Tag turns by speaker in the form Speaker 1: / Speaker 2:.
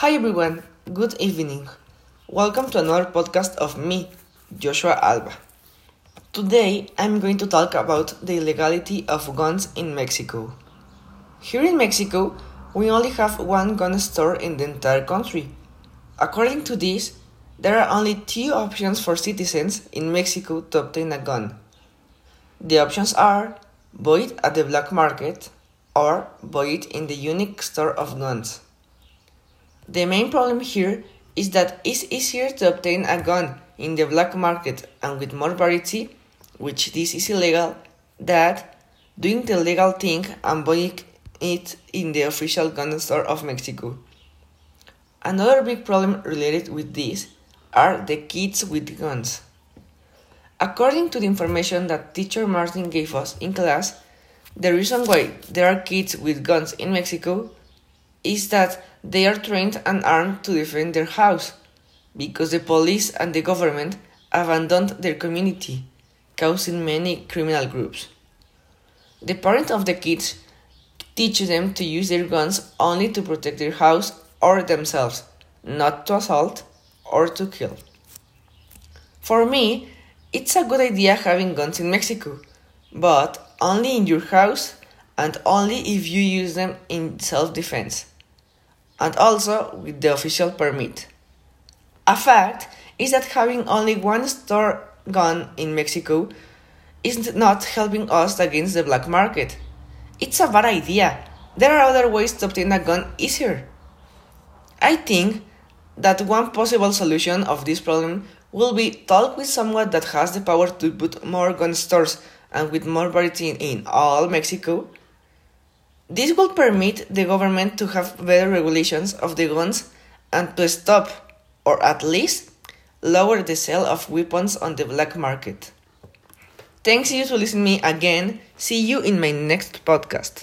Speaker 1: Hi everyone, good evening. Welcome to another podcast of me, Joshua Alba. Today I'm going to talk about the illegality of guns in Mexico. Here in Mexico, we only have one gun store in the entire country. According to this, there are only two options for citizens in Mexico to obtain a gun. The options are buy it at the black market or buy it in the unique store of guns. The main problem here is that it's easier to obtain a gun in the black market and with more variety, which this is illegal, than doing the legal thing and buying it in the official gun store of Mexico. Another big problem related with this are the kids with guns. According to the information that teacher Martin gave us in class, the reason why there are kids with guns in Mexico is that they are trained and armed to defend their house, because the police and the government abandoned their community, causing many criminal groups. The parents of the kids teach them to use their guns only to protect their house or themselves, not to assault or to kill. For me, it's a good idea having guns in Mexico, but only in your house and only if you use them in self defense, and also with the official permit. A fact is that having only one store gun in Mexico is not helping us against the black market. It's a bad idea. There are other ways to obtain a gun easier. I think that one possible solution of this problem will be talk with someone that has the power to put more gun stores and with more variety in all Mexico. This will permit the government to have better regulations of the guns and to stop, or at least lower the sale of weapons on the black market. Thanks you to listen me again. See you in my next podcast.